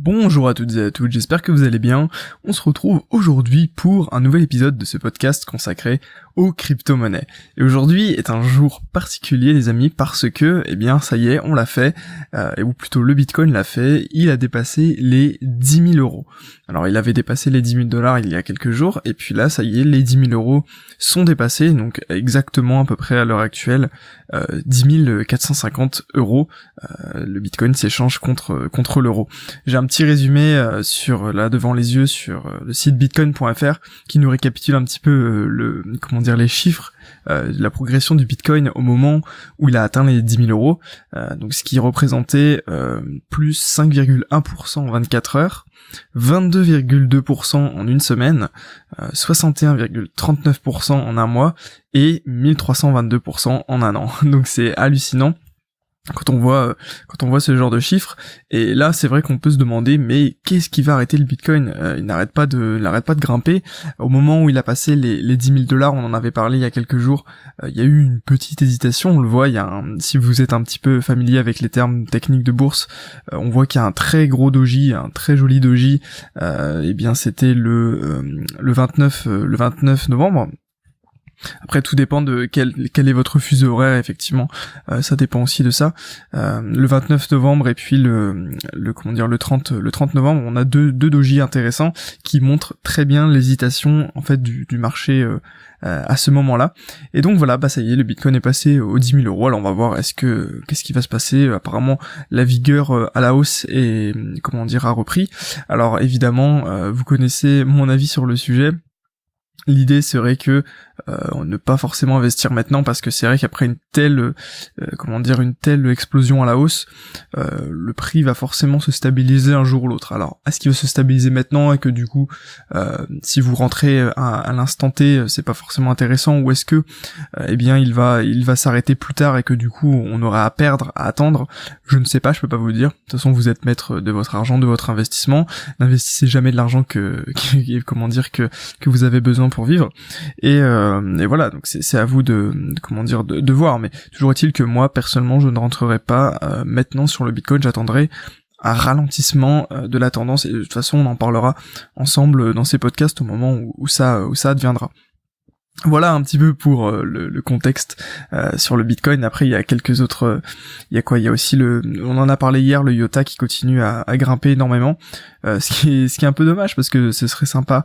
Bonjour à toutes et à tous, j'espère que vous allez bien. On se retrouve aujourd'hui pour un nouvel épisode de ce podcast consacré aux crypto-monnaies. Et aujourd'hui est un jour particulier les amis parce que, eh bien ça y est, on l'a fait, euh, ou plutôt le Bitcoin l'a fait, il a dépassé les 10 000 euros. Alors il avait dépassé les 10 000 dollars il y a quelques jours, et puis là ça y est, les 10 000 euros sont dépassés, donc exactement à peu près à l'heure actuelle, euh, 10 450 euros. Euh, le Bitcoin s'échange contre, contre l'euro. J'ai petit résumé euh, sur là devant les yeux sur euh, le site bitcoin.fr qui nous récapitule un petit peu euh, le comment dire les chiffres de la progression du Bitcoin au moment où il a atteint les 10 000 euros. donc ce qui représentait plus 5,1% en 24 heures. 22,2% en une semaine, 61,39% en un mois et 1322% en un an. Donc c'est hallucinant quand on voit quand on voit ce genre de chiffres. Et là c'est vrai qu'on peut se demander mais qu'est-ce qui va arrêter le Bitcoin? Euh, il n'arrête pas de il n'arrête pas de grimper. Au moment où il a passé les, les 10 000 dollars on en avait parlé il y a quelques jours euh, il y a eu une petite hésitation. On le voit il y a un, si vous êtes un petit peu familier avec les termes techniques de bourse euh, on voit qu'il y a un très gros doji un très joli doji. Et eh bien c'était le le 29 le 29 novembre après, tout dépend de quel, quel est votre fuseau horaire, effectivement. Euh, ça dépend aussi de ça. Euh, le 29 novembre et puis le, le comment dire le 30 le 30 novembre, on a deux deux dojis intéressants qui montrent très bien l'hésitation en fait du, marché euh, à ce moment-là. Et donc voilà, bah ça y est, le Bitcoin est passé aux 10 000 euros. Alors on va voir est-ce que qu'est-ce qui va se passer? Apparemment, la vigueur à la hausse et comment dire a repris. Alors évidemment, vous connaissez mon avis sur le sujet. L'idée serait que euh, ne pas forcément investir maintenant parce que c'est vrai qu'après une telle euh, comment dire une telle explosion à la hausse euh, le prix va forcément se stabiliser un jour ou l'autre. Alors est-ce qu'il va se stabiliser maintenant et que du coup euh, si vous rentrez à, l'instant T c'est pas forcément intéressant ou est-ce que eh bien il va il va s'arrêter plus tard et que du coup on aura à perdre à attendre? Je ne sais pas je peux pas vous dire. De toute façon vous êtes maître de votre argent de votre investissement. N'investissez jamais de l'argent que, comment dire que que vous avez besoin pour vivre. Et euh, euh, et voilà, donc c'est à vous de, comment dire de, voir. Mais toujours est-il que moi personnellement, je ne rentrerai pas euh, maintenant sur le Bitcoin. J'attendrai un ralentissement euh, de la tendance et de toute façon on en parlera ensemble dans ces podcasts au moment où, ça où ça adviendra. Voilà un petit peu pour euh, le, contexte euh, sur le Bitcoin. Après, il y a quelques autres. Euh, il y a quoi? Il y a aussi le. On en a parlé hier, le IOTA qui continue à, grimper énormément. ce qui est un peu dommage parce que ce serait sympa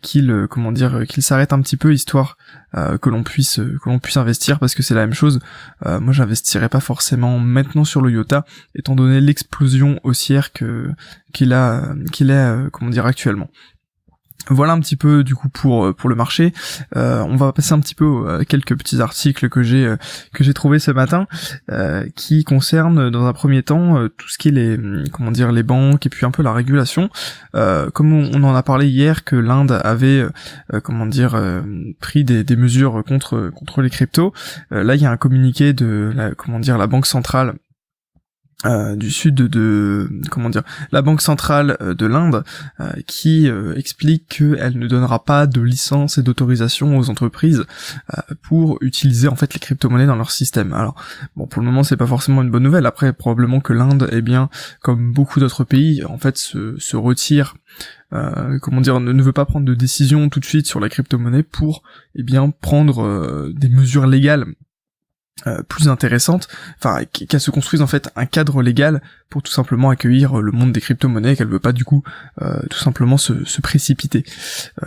qu'il comment dire qu'il s'arrête un petit peu histoire que l'on puisse que l'on puisse investir parce que c'est la même chose. moi, j'investirais pas forcément maintenant sur le IOTA étant donné l'explosion haussière que qu'il a qu'il est comment dire actuellement. Voilà un petit peu du coup pour euh, pour le marché. Euh, on va passer un petit peu à quelques petits articles que j'ai euh, que j'ai trouvé ce matin qui concernent dans un premier temps tout ce qui est les comment dire les banques et puis un peu la régulation. comme on, en a parlé hier que l'Inde avait comment dire pris des, mesures contre contre les cryptos. là il y a un communiqué de comment dire la banque centrale euh, du sud de, comment dire la banque centrale euh, de l'Inde euh, qui explique qu'elle ne donnera pas de licence et d'autorisation aux entreprises pour utiliser en fait les crypto-monnaies dans leur système. Alors bon pour le moment c'est pas forcément une bonne nouvelle. Après probablement que l'Inde eh bien comme beaucoup d'autres pays en fait se, se retire comment dire, ne, veut pas prendre de décision tout de suite sur la crypto-monnaie pour, eh bien, prendre des mesures légales euh, plus intéressante, enfin qu'elle se construise en fait un cadre légal pour tout simplement accueillir euh, le monde des crypto-monnaies, qu'elle veut pas du coup euh, tout simplement se, se précipiter.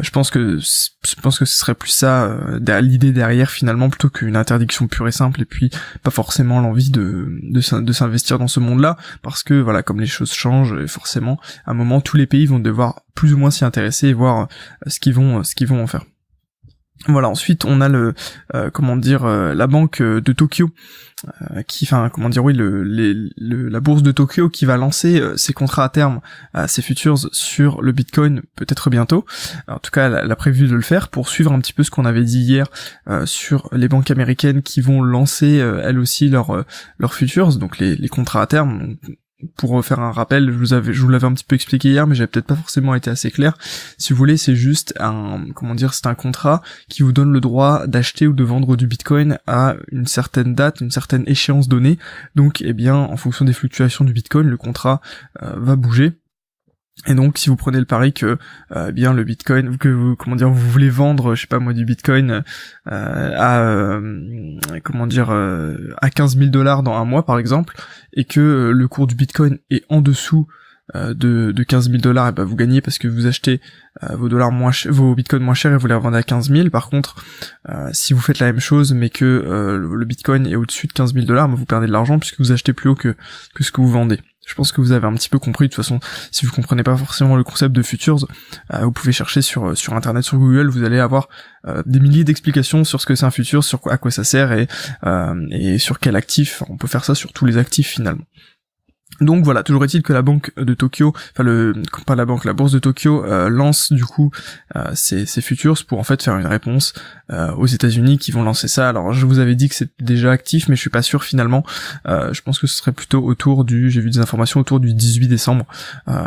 je pense que je pense que ce serait plus ça l'idée derrière finalement plutôt qu'une interdiction pure et simple et puis pas forcément l'envie de de, s'investir dans ce monde-là parce que voilà comme les choses changent forcément à un moment tous les pays vont devoir plus ou moins s'y intéresser et voir ce qu'ils vont ce qu'ils vont en faire. Voilà, ensuite on a le euh, comment dire euh, la banque euh, de Tokyo qui enfin comment dire oui le, la bourse de Tokyo qui va lancer ses contrats à terme ses futures sur le Bitcoin peut-être bientôt. en tout cas, elle, a prévu de le faire pour suivre un petit peu ce qu'on avait dit hier sur les banques américaines qui vont lancer elles aussi leurs leurs futures donc les, les contrats à terme pour faire un rappel, je vous l'avais un petit peu expliqué hier, mais j'avais peut-être pas forcément été assez clair. Si vous voulez, c'est juste un, comment dire, c'est un contrat qui vous donne le droit d'acheter ou de vendre du Bitcoin à une certaine date, une certaine échéance donnée. Donc, eh bien, en fonction des fluctuations du Bitcoin, le contrat euh, va bouger. Et donc, si vous prenez le pari que euh, bien le Bitcoin, que vous comment dire, vous voulez vendre, je sais pas moi, du Bitcoin euh, à euh, comment dire à 15 000 dollars dans un mois par exemple, et que le cours du Bitcoin est en dessous de, de 15 000 dollars, et ben vous gagnez parce que vous achetez vos dollars moins vos bitcoins moins chers et vous les revendez à 15 000. Par contre, si vous faites la même chose mais que le bitcoin est au-dessus de 15 000 dollars, ben vous perdez de l'argent puisque vous achetez plus haut que que ce que vous vendez. Je pense que vous avez un petit peu compris. De toute façon, si vous comprenez pas forcément le concept de futures, euh, vous pouvez chercher sur euh, sur internet, sur Google. Vous allez avoir euh, des milliers d'explications sur ce que c'est un futur, sur quoi, à quoi ça sert et et sur quel actif. on peut faire ça sur tous les actifs finalement. Donc voilà, toujours est-il que la banque de Tokyo, enfin le pas la banque, la bourse de Tokyo euh, lance du coup euh, ses, futures pour en fait faire une réponse euh, aux États-Unis qui vont lancer ça. Alors je vous avais dit que c'était déjà actif, mais je suis pas sûr finalement. je pense que ce serait plutôt autour du, j'ai vu des informations autour du 18 décembre,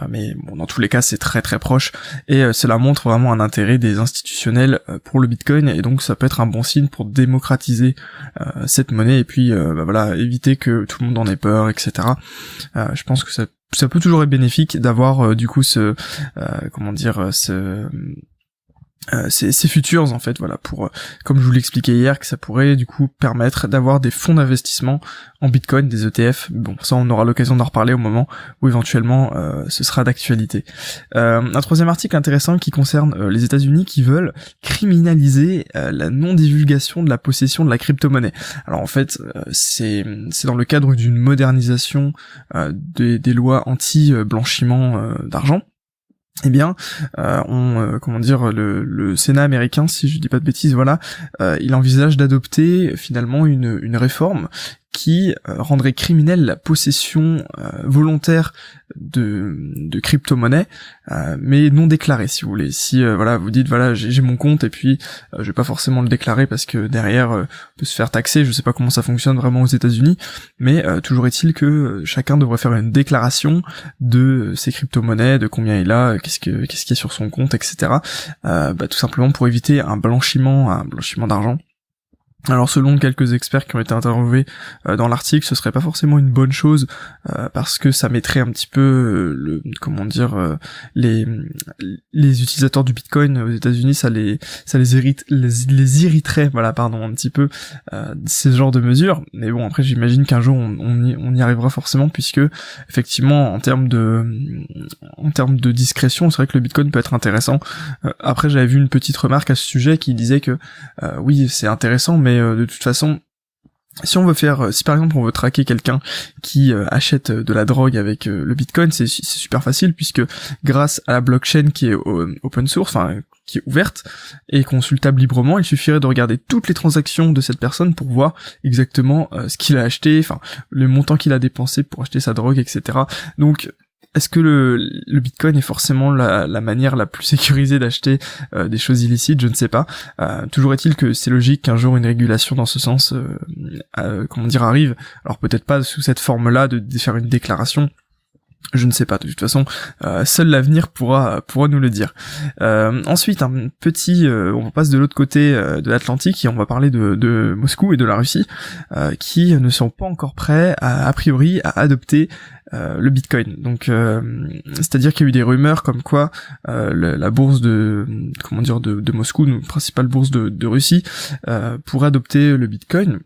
mais bon dans tous les cas c'est très très proche et cela montre vraiment un intérêt des institutionnels pour le Bitcoin et donc ça peut être un bon signe pour démocratiser cette monnaie et puis bah, voilà éviter que tout le monde en ait peur, etc. Euh, je pense que ça, peut toujours être bénéfique d'avoir euh, du coup ce euh, comment dire ce euh, ces, futurs en fait voilà pour comme je vous l'expliquais hier que ça pourrait du coup permettre d'avoir des fonds d'investissement en bitcoin des ETF bon ça on aura l'occasion d'en reparler au moment où éventuellement euh, ce sera d'actualité. Euh, un troisième article intéressant qui concerne les États-Unis qui veulent criminaliser la non divulgation de la possession de la crypto-monnaie. Alors en fait c'est c'est dans le cadre d'une modernisation des, des lois anti blanchiment d'argent eh bien, euh, on, euh, comment dire, le, Sénat américain, si je dis pas de bêtises, voilà, euh, il envisage d'adopter finalement une réforme qui rendrait criminelle la possession volontaire de, de crypto-monnaie, euh, mais non déclarée, si vous voulez. Si euh, voilà, vous dites voilà, j'ai mon compte et puis euh, je vais pas forcément le déclarer parce que derrière on peut se faire taxer. Je sais pas comment ça fonctionne vraiment aux États-Unis, mais toujours est-il que chacun devrait faire une déclaration de ses crypto-monnaies, de combien il a, qu'est-ce que qu'est-ce qu'il y a sur son compte, etc. bah, tout simplement pour éviter un blanchiment, un blanchiment d'argent. Alors selon quelques experts qui ont été interviewés euh, dans l'article, ce serait pas forcément une bonne chose euh, parce que ça mettrait un petit peu euh, comment dire les les utilisateurs du Bitcoin aux États-Unis, ça les ça les irrite les, irriterait voilà pardon un petit peu ces genres de mesures. Mais bon après j'imagine qu'un jour on, on, y, on y arrivera forcément puisque effectivement en termes de en termes de discrétion, c'est vrai que le Bitcoin peut être intéressant. après j'avais vu une petite remarque à ce sujet qui disait que oui c'est intéressant mais euh, de toute façon, si on veut faire, euh, si par exemple on veut traquer quelqu'un qui euh, achète de la drogue avec le Bitcoin, c'est super facile puisque grâce à la blockchain qui est open source, enfin qui est ouverte et consultable librement, il suffirait de regarder toutes les transactions de cette personne pour voir exactement ce qu'il a acheté, enfin le montant qu'il a dépensé pour acheter sa drogue, etc. Donc est-ce que le, le, Bitcoin est forcément la, la, manière la plus sécurisée d'acheter euh, des choses illicites? Je ne sais pas. Euh, toujours est-il que c'est logique qu'un jour une régulation dans ce sens, euh, comment dire, arrive. Alors peut-être pas sous cette forme-là de, de faire une déclaration, je ne sais pas, de toute façon, euh, seul l'avenir pourra pourra nous le dire. Euh, ensuite, un petit, euh, on passe de l'autre côté de l'Atlantique et on va parler de, de, Moscou et de la Russie, qui ne sont pas encore prêts, à, a priori, à adopter le Bitcoin. Donc, c'est-à-dire qu'il y a eu des rumeurs comme quoi la, bourse de, comment dire, de, Moscou, la principale bourse de, de Russie, pourrait adopter le Bitcoin.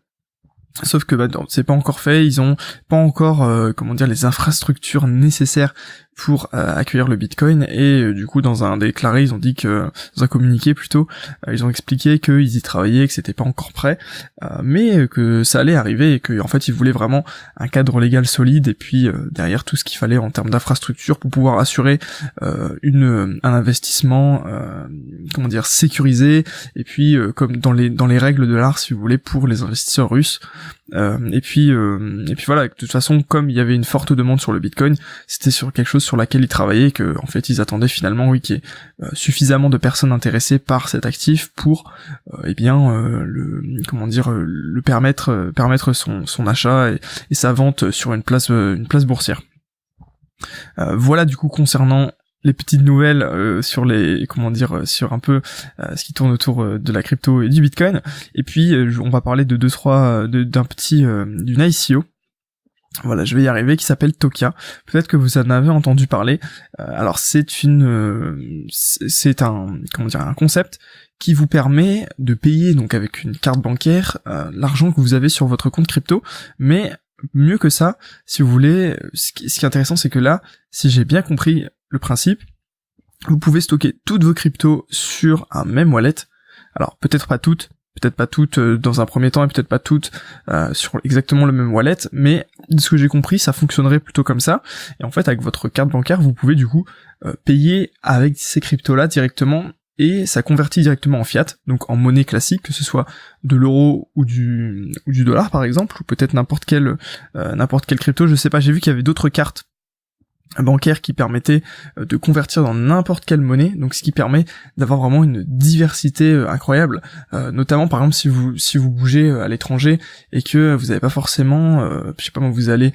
Sauf que bah, c'est pas encore fait, ils ont pas encore euh, comment dire les infrastructures nécessaires pour euh, accueillir le Bitcoin. Et euh, du coup dans un déclaré ils ont dit que dans un communiqué plutôt ils ont expliqué qu'ils y travaillaient que c'était pas encore prêt mais que ça allait arriver et que en fait ils voulaient vraiment un cadre légal solide et puis derrière tout ce qu'il fallait en termes d'infrastructure pour pouvoir assurer une un investissement comment dire sécurisé. Et puis comme dans les dans les règles de l'art si vous voulez pour les investisseurs russes euh, et puis euh, et puis voilà, de toute façon, comme il y avait une forte demande sur le Bitcoin, c'était sur quelque chose sur laquelle ils travaillaient, que en fait ils attendaient finalement oui qu'il y ait euh, suffisamment de personnes intéressées par cet actif pour eh bien le comment dire le permettre permettre son, achat et, et, sa vente sur une place une place boursière. voilà du coup concernant les petites nouvelles euh, sur les comment dire euh, sur un peu euh, ce qui tourne autour de la crypto et du bitcoin et puis on va parler de deux trois d'un petit d'une ICO voilà, je vais y arriver, qui s'appelle Tokia. Peut-être que vous en avez entendu parler. Alors c'est une, c'est un, comment dire, un concept qui vous permet de payer donc avec une carte bancaire l'argent que vous avez sur votre compte crypto, mais mieux que ça, si vous voulez, ce qui, est intéressant, c'est que là, si j'ai bien compris le principe, vous pouvez stocker toutes vos cryptos sur un même wallet. Alors peut-être pas toutes, peut-être pas toutes euh, dans un premier temps et peut-être pas toutes euh, sur exactement le même wallet, mais de ce que j'ai compris, ça fonctionnerait plutôt comme ça. Et en fait, avec votre carte bancaire, vous pouvez du coup euh, payer avec ces cryptos-là directement et ça convertit directement en fiat, donc en monnaie classique, que ce soit de l'euro ou du, ou du dollar par exemple, ou peut-être n'importe quel n'importe quel crypto. Je sais pas, j'ai vu qu'il y avait d'autres cartes bancaire qui permettait euh, de convertir dans n'importe quelle monnaie, donc ce qui permet d'avoir vraiment une diversité euh, incroyable, euh, notamment par exemple si vous si vous bougez à l'étranger et que vous n'avez pas forcément, je sais pas moi, vous allez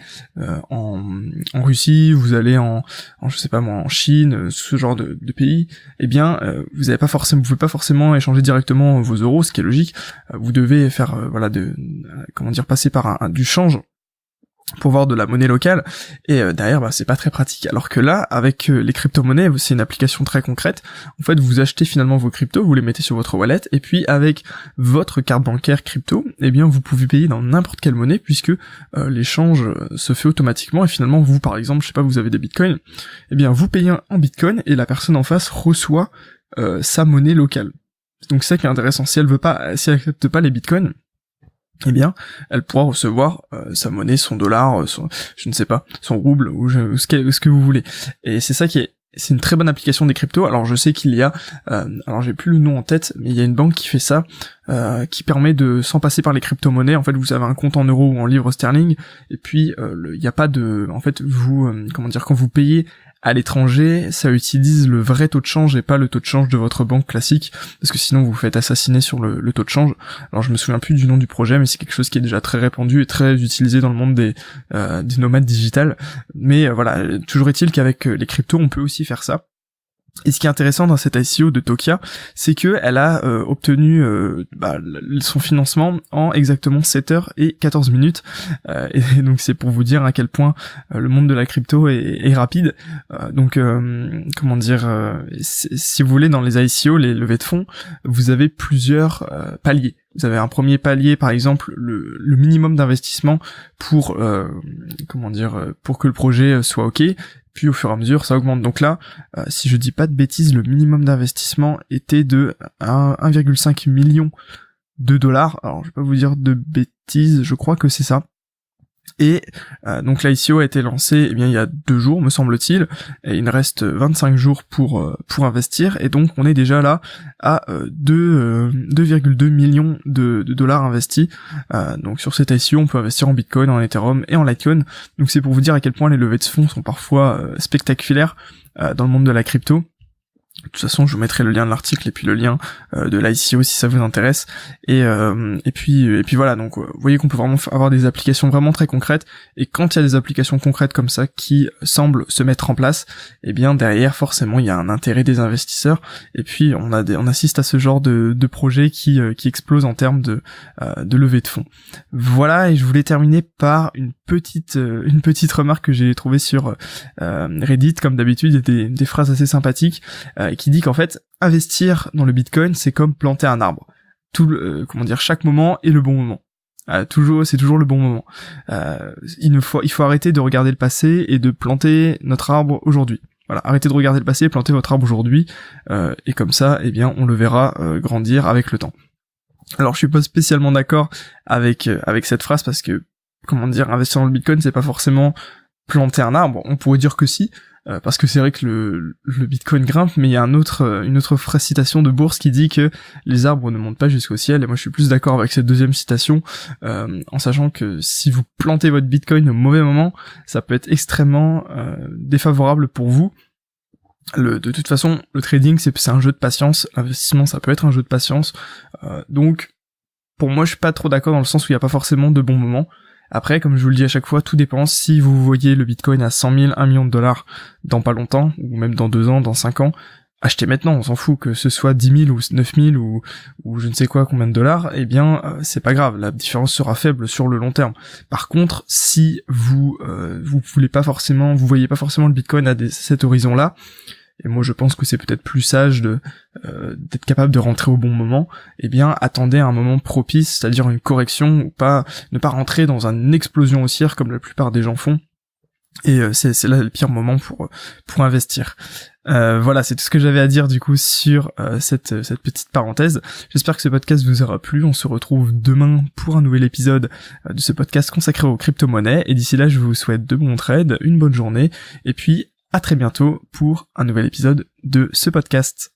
en, en Russie, vous allez en, je sais pas moi en Chine, ce genre de, de pays, eh bien vous avez pas forcément, vous pouvez pas forcément échanger directement vos euros, ce qui est logique, vous devez faire voilà de comment dire passer par un, du change pour voir de la monnaie locale. Et euh, derrière bah, c'est pas très pratique. Alors que là avec euh, les crypto-monnaies c'est une application très concrète. En fait vous achetez finalement vos cryptos vous les mettez sur votre wallet et puis avec votre carte bancaire crypto eh bien vous pouvez payer dans n'importe quelle monnaie puisque euh, l'échange se fait automatiquement. Et finalement vous par exemple je sais pas vous avez des bitcoins. Eh bien vous payez en bitcoin et la personne en face reçoit sa monnaie locale. Donc c'est ça qui est intéressant. Si elle veut pas si elle accepte pas les bitcoins eh bien, elle pourra recevoir euh, sa monnaie, son dollar, euh, son, je ne sais pas, son rouble ou, ce, que, ce que vous voulez. Et c'est ça qui est c'est une très bonne application des cryptos. Alors je sais qu'il y a, euh, alors j'ai plus le nom en tête, mais il y a une banque qui fait ça, qui permet de, sans passer par les crypto-monnaies, en fait vous avez un compte en euros ou en livres sterling, et puis il n'y a pas de, en fait vous, comment dire, quand vous payez à l'étranger, ça utilise le vrai taux de change et pas le taux de change de votre banque classique, parce que sinon vous faites assassiner sur le, taux de change. Alors je me souviens plus du nom du projet, mais c'est quelque chose qui est déjà très répandu et très utilisé dans le monde des, euh, des nomades digitales. Mais euh, voilà, toujours est-il qu'avec euh, les cryptos, on peut aussi faire ça. Et ce qui est intéressant dans cette ICO de Tokia, c'est que elle a euh, obtenu euh, bah, son financement en exactement 7 heures et 14 minutes. Euh, et donc c'est pour vous dire à quel point le monde de la crypto est, rapide. donc comment dire, si vous voulez dans les ICO, les levées de fonds, vous avez plusieurs paliers. Vous avez un premier palier, par exemple, le, le minimum d'investissement pour comment dire pour que le projet soit ok puis au fur et à mesure ça augmente. Donc là, euh, si je dis pas de bêtises, le minimum d'investissement était de 1,5 million de dollars. Alors je vais pas vous dire de bêtises, je crois que c'est ça. Et euh, donc l'ICO a été lancé eh bien il y a deux jours me semble-t-il et il reste 25 jours pour euh, pour investir. Et donc on est déjà là à 2,2 euh, millions de, dollars investis. Donc sur cette ICO on peut investir en Bitcoin en Ethereum et en Litecoin. Donc c'est pour vous dire à quel point les levées de fonds sont parfois spectaculaires dans le monde de la crypto de toute façon, je vous mettrai le lien de l'article et puis le lien euh, de l'ICO si ça vous intéresse. Et, euh, et puis et puis voilà, donc euh, vous voyez qu'on peut vraiment avoir des applications vraiment très concrètes. Et quand il y a des applications concrètes comme ça qui semblent se mettre en place, eh bien derrière forcément il y a un intérêt des investisseurs. Et puis on a des, on assiste à ce genre de, de projet qui qui explose en termes de de levée de fonds. Voilà, et je voulais terminer par une petite une petite remarque que j'ai trouvée sur Reddit comme d'habitude, il y a des, des phrases assez sympathiques qui dit qu'en fait, investir dans le Bitcoin, c'est comme planter un arbre. Tout, euh, comment dire, chaque moment est le bon moment. Euh, toujours, c'est toujours le bon moment. Euh, il faut, il faut arrêter de regarder le passé et de planter notre arbre aujourd'hui. Voilà, arrêtez de regarder le passé plantez votre arbre aujourd'hui. et comme ça, eh bien, on le verra grandir avec le temps. Alors, je suis pas spécialement d'accord avec avec cette phrase parce que, comment dire, investir dans le Bitcoin, c'est pas forcément planter un arbre. On pourrait dire que si, euh, parce que c'est vrai que le, Bitcoin grimpe, mais il y a euh, une autre citation de bourse qui dit que les arbres ne montent pas jusqu'au ciel, et moi je suis plus d'accord avec cette deuxième citation, euh, en sachant que si vous plantez votre Bitcoin au mauvais moment, ça peut être extrêmement défavorable pour vous. De toute façon, le trading c'est un jeu de patience, l'investissement ça peut être un jeu de patience, donc pour moi je suis pas trop d'accord dans le sens où il n'y a pas forcément de bons moments. Après, comme je vous le dis à chaque fois, tout dépend. Si vous voyez le Bitcoin à 100 000, 1 million de dollars dans pas longtemps, ou même dans deux ans, dans cinq ans, achetez maintenant, on s'en fout que ce soit 10 000 ou 9 000 ou, ou je ne sais quoi combien de dollars, eh bien euh, c'est pas grave, la différence sera faible sur le long terme. Par contre, si vous euh, vous voulez pas forcément, vous voyez pas forcément le Bitcoin à cet horizon-là, et moi je pense que c'est peut-être plus sage de euh, d'être capable de rentrer au bon moment, eh bien attendez un moment propice, c'est-à-dire une correction ou pas ne pas rentrer dans une explosion haussière comme la plupart des gens font. Et euh, c'est là le pire moment pour pour investir. Euh, voilà, c'est tout ce que j'avais à dire du coup sur cette, cette petite parenthèse. J'espère que ce podcast vous aura plu. On se retrouve demain pour un nouvel épisode de ce podcast consacré aux crypto-monnaies. Et d'ici là, je vous souhaite de bons trades, une bonne journée, et puis à très bientôt pour un nouvel épisode de ce podcast.